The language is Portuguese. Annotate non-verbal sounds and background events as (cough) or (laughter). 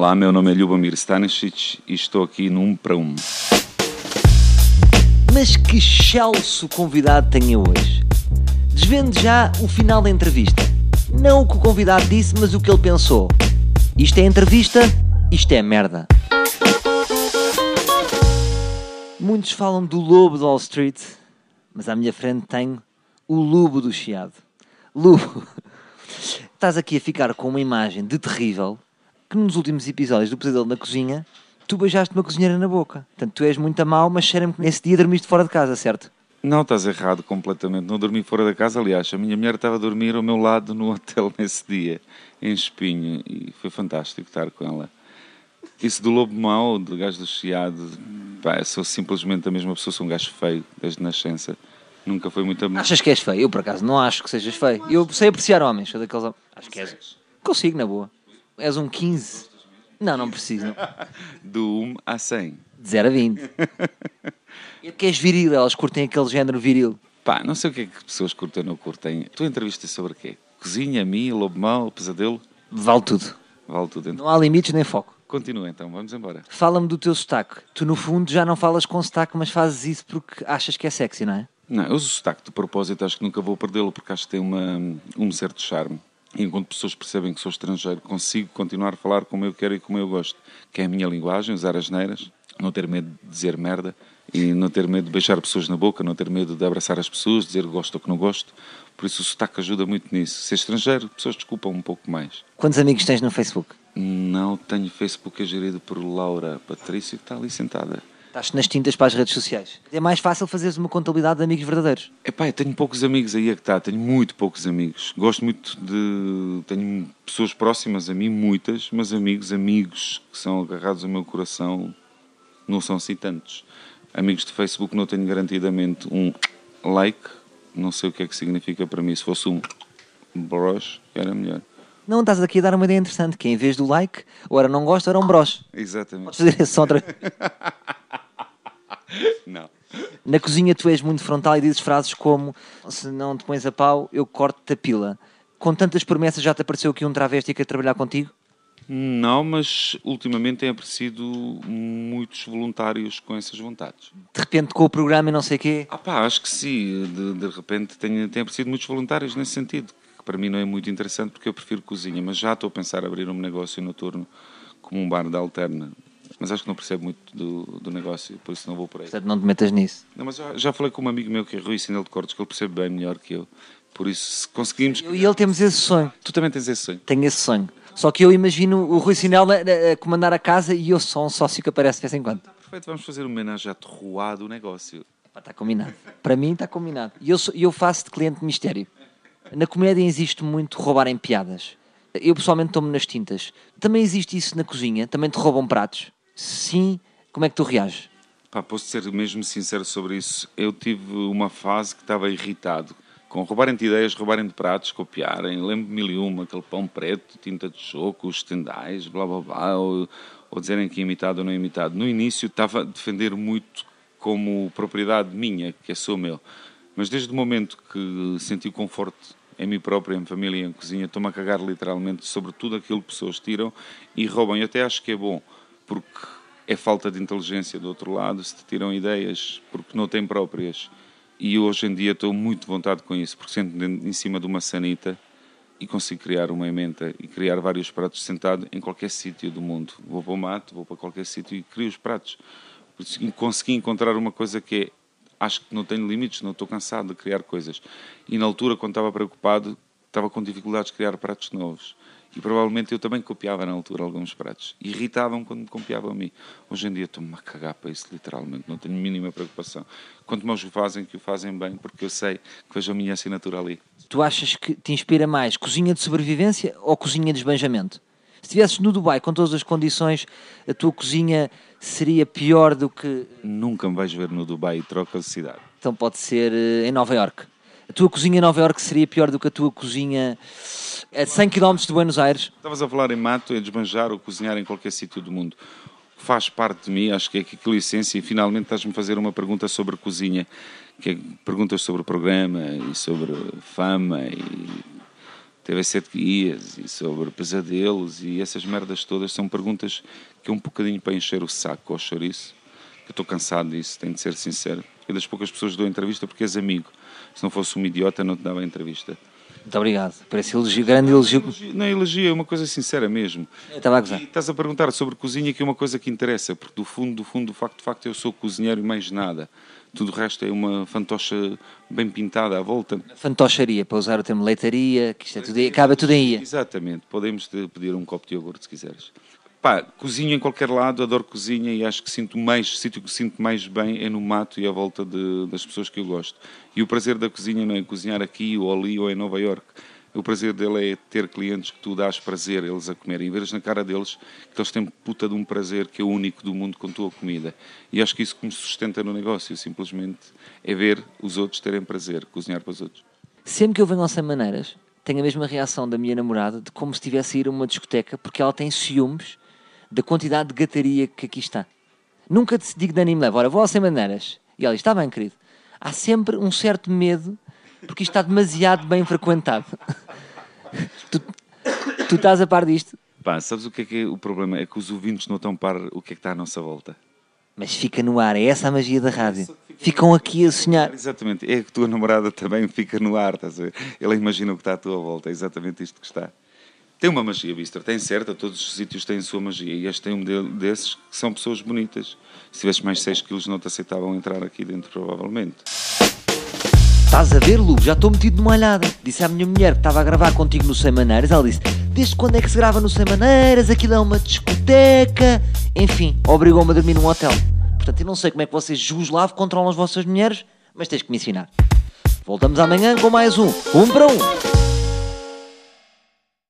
Olá, meu nome é Ljubomir Stanisic e estou aqui no 1 para 1. Mas que excelso convidado tenho hoje. Desvende já o final da entrevista. Não o que o convidado disse, mas o que ele pensou. Isto é entrevista, isto é merda. Muitos falam do lobo de Wall Street, mas à minha frente tenho o lobo do Chiado. Lobo, (laughs) estás aqui a ficar com uma imagem de terrível que nos últimos episódios do Pesadelo na Cozinha tu beijaste uma cozinheira na boca. Portanto, tu és muito a mal, mas cheira-me que nesse dia dormiste fora de casa, certo? Não, estás errado completamente. Não dormi fora da casa, aliás. A minha mulher estava a dormir ao meu lado no hotel (laughs) nesse dia, em Espinho, e foi fantástico estar com ela. Isso do lobo mau, do gajo do chiado, pá, sou simplesmente a mesma pessoa, sou um gajo feio desde nascença. Nunca foi muito... Achas que és feio? Eu, por acaso, não acho que sejas feio. Eu sei apreciar homens, sou daqueles... Acho que és... Consigo, na boa. És um 15. Não, não preciso. Não. (laughs) Do 1 a 100. De 0 a 20. É porque és viril, elas curtem aquele género viril. Pá, não sei o que é que pessoas curtem ou não curtem. Tu entrevistas sobre o quê? Cozinha, mim, lobo mau, pesadelo? Vale tudo. Vale tudo. Então. Não há limites nem foco. Continua então, vamos embora. Fala-me do teu sotaque. Tu, no fundo, já não falas com sotaque, mas fazes isso porque achas que é sexy, não é? Não, eu uso o sotaque de propósito, acho que nunca vou perdê-lo porque acho que tem uma, um certo charme. Enquanto pessoas percebem que sou estrangeiro, consigo continuar a falar como eu quero e como eu gosto, que é a minha linguagem, usar as neiras, não ter medo de dizer merda e não ter medo de beijar pessoas na boca, não ter medo de abraçar as pessoas, dizer gosto ou que não gosto. Por isso o sotaque ajuda muito nisso. Ser estrangeiro, pessoas desculpam um pouco mais. Quantos amigos tens no Facebook? Não tenho Facebook, é gerido por Laura Patrício, que está ali sentada. Estás nas tintas para as redes sociais. É mais fácil fazeres uma contabilidade de amigos verdadeiros. Epá, eu tenho poucos amigos, aí é que está, tenho muito poucos amigos. Gosto muito de. Tenho pessoas próximas a mim, muitas, mas amigos, amigos que são agarrados ao meu coração, não são assim tantos. Amigos de Facebook não tenho garantidamente um like, não sei o que é que significa para mim. Se fosse um broche, era melhor. Não, estás aqui a dar uma ideia interessante, que em vez do like, ou era não gosto, ou era um broche. Exatamente. Podes fazer isso outra (laughs) Não. Na cozinha tu és muito frontal e dizes frases como se não te pões a pau, eu corto-te a pila. Com tantas promessas já te apareceu aqui um travesti que quer trabalhar contigo? Não, mas ultimamente tem aparecido muitos voluntários com essas vontades. De repente com o programa e não sei o quê? Ah pá, acho que sim. De, de repente tem, tem aparecido muitos voluntários nesse sentido. Que para mim não é muito interessante porque eu prefiro cozinha, mas já estou a pensar em abrir um negócio noturno como um bar da alterna. Mas acho que não percebo muito do, do negócio, por isso não vou por aí. Portanto, não te metas nisso. Não, mas já, já falei com um amigo meu que é Rui Sinel de Cortes, que ele percebe bem melhor que eu. Por isso, se conseguimos. Eu e ele temos esse sonho. Tu também tens esse sonho. Tenho esse sonho. Só que eu imagino o Rui Sinel a, comandar a casa e eu sou um sócio que aparece de vez em quando. Perfeito, vamos fazer uma homenagem à terroir do negócio. Está combinado. Para mim está combinado. E eu, sou- eu faço de cliente mistério. Na comédia existe muito roubarem piadas. Eu pessoalmente tomo nas tintas. Também existe isso na cozinha? Também te roubam pratos? Sim, como é que tu reages? Pá, posso ser mesmo sincero sobre isso. Eu tive uma fase que estava irritado com roubarem de ideias, roubarem de pratos, copiarem. Lembro-me mil e uma, aquele pão preto, tinta de choco, os tendais, blá blá blá, ou, ou dizerem que é imitado ou não é imitado. No início estava a defender muito como propriedade minha, que é sou meu. Mas desde o momento que senti o conforto em mim próprio, em família em cozinha, estou-me a cagar literalmente sobre tudo aquilo que pessoas tiram e roubam. E até acho que é bom, porque é falta de inteligência do outro lado se te tiram ideias porque não têm próprias. E hoje em dia estou muito de vontade com isso, porque sento em cima de uma sanita e consigo criar uma emenda e criar vários pratos sentado em qualquer sítio do mundo. Vou para o mato, vou para qualquer sítio e crio os pratos. Consegui encontrar uma coisa que é, acho que não tenho limites, não estou cansado de criar coisas. E na altura, quando estava preocupado, estava com dificuldades de criar pratos novos. E provavelmente eu também copiava na altura alguns pratos. Irritavam quando me copiavam a mim. Hoje em dia estou-me a cagar para isso, literalmente. Não tenho mínima preocupação. Quanto mais o fazem, que o fazem bem, porque eu sei que vejo a minha assinatura ali. Tu achas que te inspira mais cozinha de sobrevivência ou cozinha de esbanjamento? Se estivesses no Dubai com todas as condições, a tua cozinha seria pior do que. Nunca me vais ver no Dubai e troca de cidade. Então pode ser eh, em Nova York. A tua cozinha em Nova York seria pior do que a tua cozinha a 100 km de Buenos Aires? Estavas a falar em mato, em desbanjar ou cozinhar em qualquer sítio do mundo. Faz parte de mim, acho que é aquilo a essência, e finalmente estás-me a fazer uma pergunta sobre cozinha, que é perguntas sobre o programa e sobre fama e TV Sete Guias e sobre pesadelos e essas merdas todas são perguntas que é um bocadinho para encher o saco ao chouriço. Que eu estou cansado disso, tenho de ser sincero. É das poucas pessoas que dou entrevista porque és amigo. Se não fosse um idiota, não te dava entrevista. Muito obrigado por esse elogio, grande elogio. Não, elogio é uma coisa sincera mesmo. Eu estava a gozar. E estás a perguntar sobre cozinha, que é uma coisa que interessa, porque do fundo, do fundo, do facto, de facto, eu sou cozinheiro e mais nada. Tudo o resto é uma fantocha bem pintada à volta. Fantocharia, para usar o termo leitaria, que isto é tudo, acaba tudo em ia. Exatamente, podemos pedir um copo de iogurte se quiseres. Pá, cozinho em qualquer lado, adoro cozinha e acho que sinto mais, sítio que sinto mais bem é no mato e à volta de, das pessoas que eu gosto. E o prazer da cozinha não é cozinhar aqui ou ali ou em Nova York. O prazer dele é ter clientes que tu dás prazer eles a comerem. Veres na cara deles que eles têm puta de um prazer que é o único do mundo com a tua comida. E acho que isso que me sustenta no negócio, simplesmente, é ver os outros terem prazer, cozinhar para os outros. Sempre que eu venho ao Sem Maneiras, tenho a mesma reação da minha namorada de como se estivesse a ir a uma discoteca, porque ela tem ciúmes da quantidade de gataria que aqui está. Nunca te digo de anime leva, ora, vou ao Sem Maneiras. E ela diz, está bem, querido. Há sempre um certo medo, porque isto está demasiado bem frequentado. tu, tu estás a par disto? Pá, sabes o que é que é o problema? É que os ouvintes não estão a par o que é que está à nossa volta. Mas fica no ar, é essa a magia da rádio. Ficam aqui a sonhar. Exatamente, é que a tua namorada também fica no ar, estás a ver? Ela imagina o que está à tua volta, é exatamente isto que está. Tem uma magia, Bister, tem certa, todos os sítios têm a sua magia e este tem um de- desses que são pessoas bonitas. Se tivesse mais 6 quilos não te aceitavam entrar aqui dentro, provavelmente. Estás a ver, Lu? Já estou metido numa alhada. Disse à minha mulher que estava a gravar contigo no Sem Maneiras. Ela disse: Desde quando é que se grava no Sem Maneiras? Aquilo é uma discoteca. Enfim, obrigou-me a dormir num hotel. Portanto, eu não sei como é que vocês jugoslav controlam as vossas mulheres, mas tens que me ensinar. Voltamos amanhã com mais um. Um para um.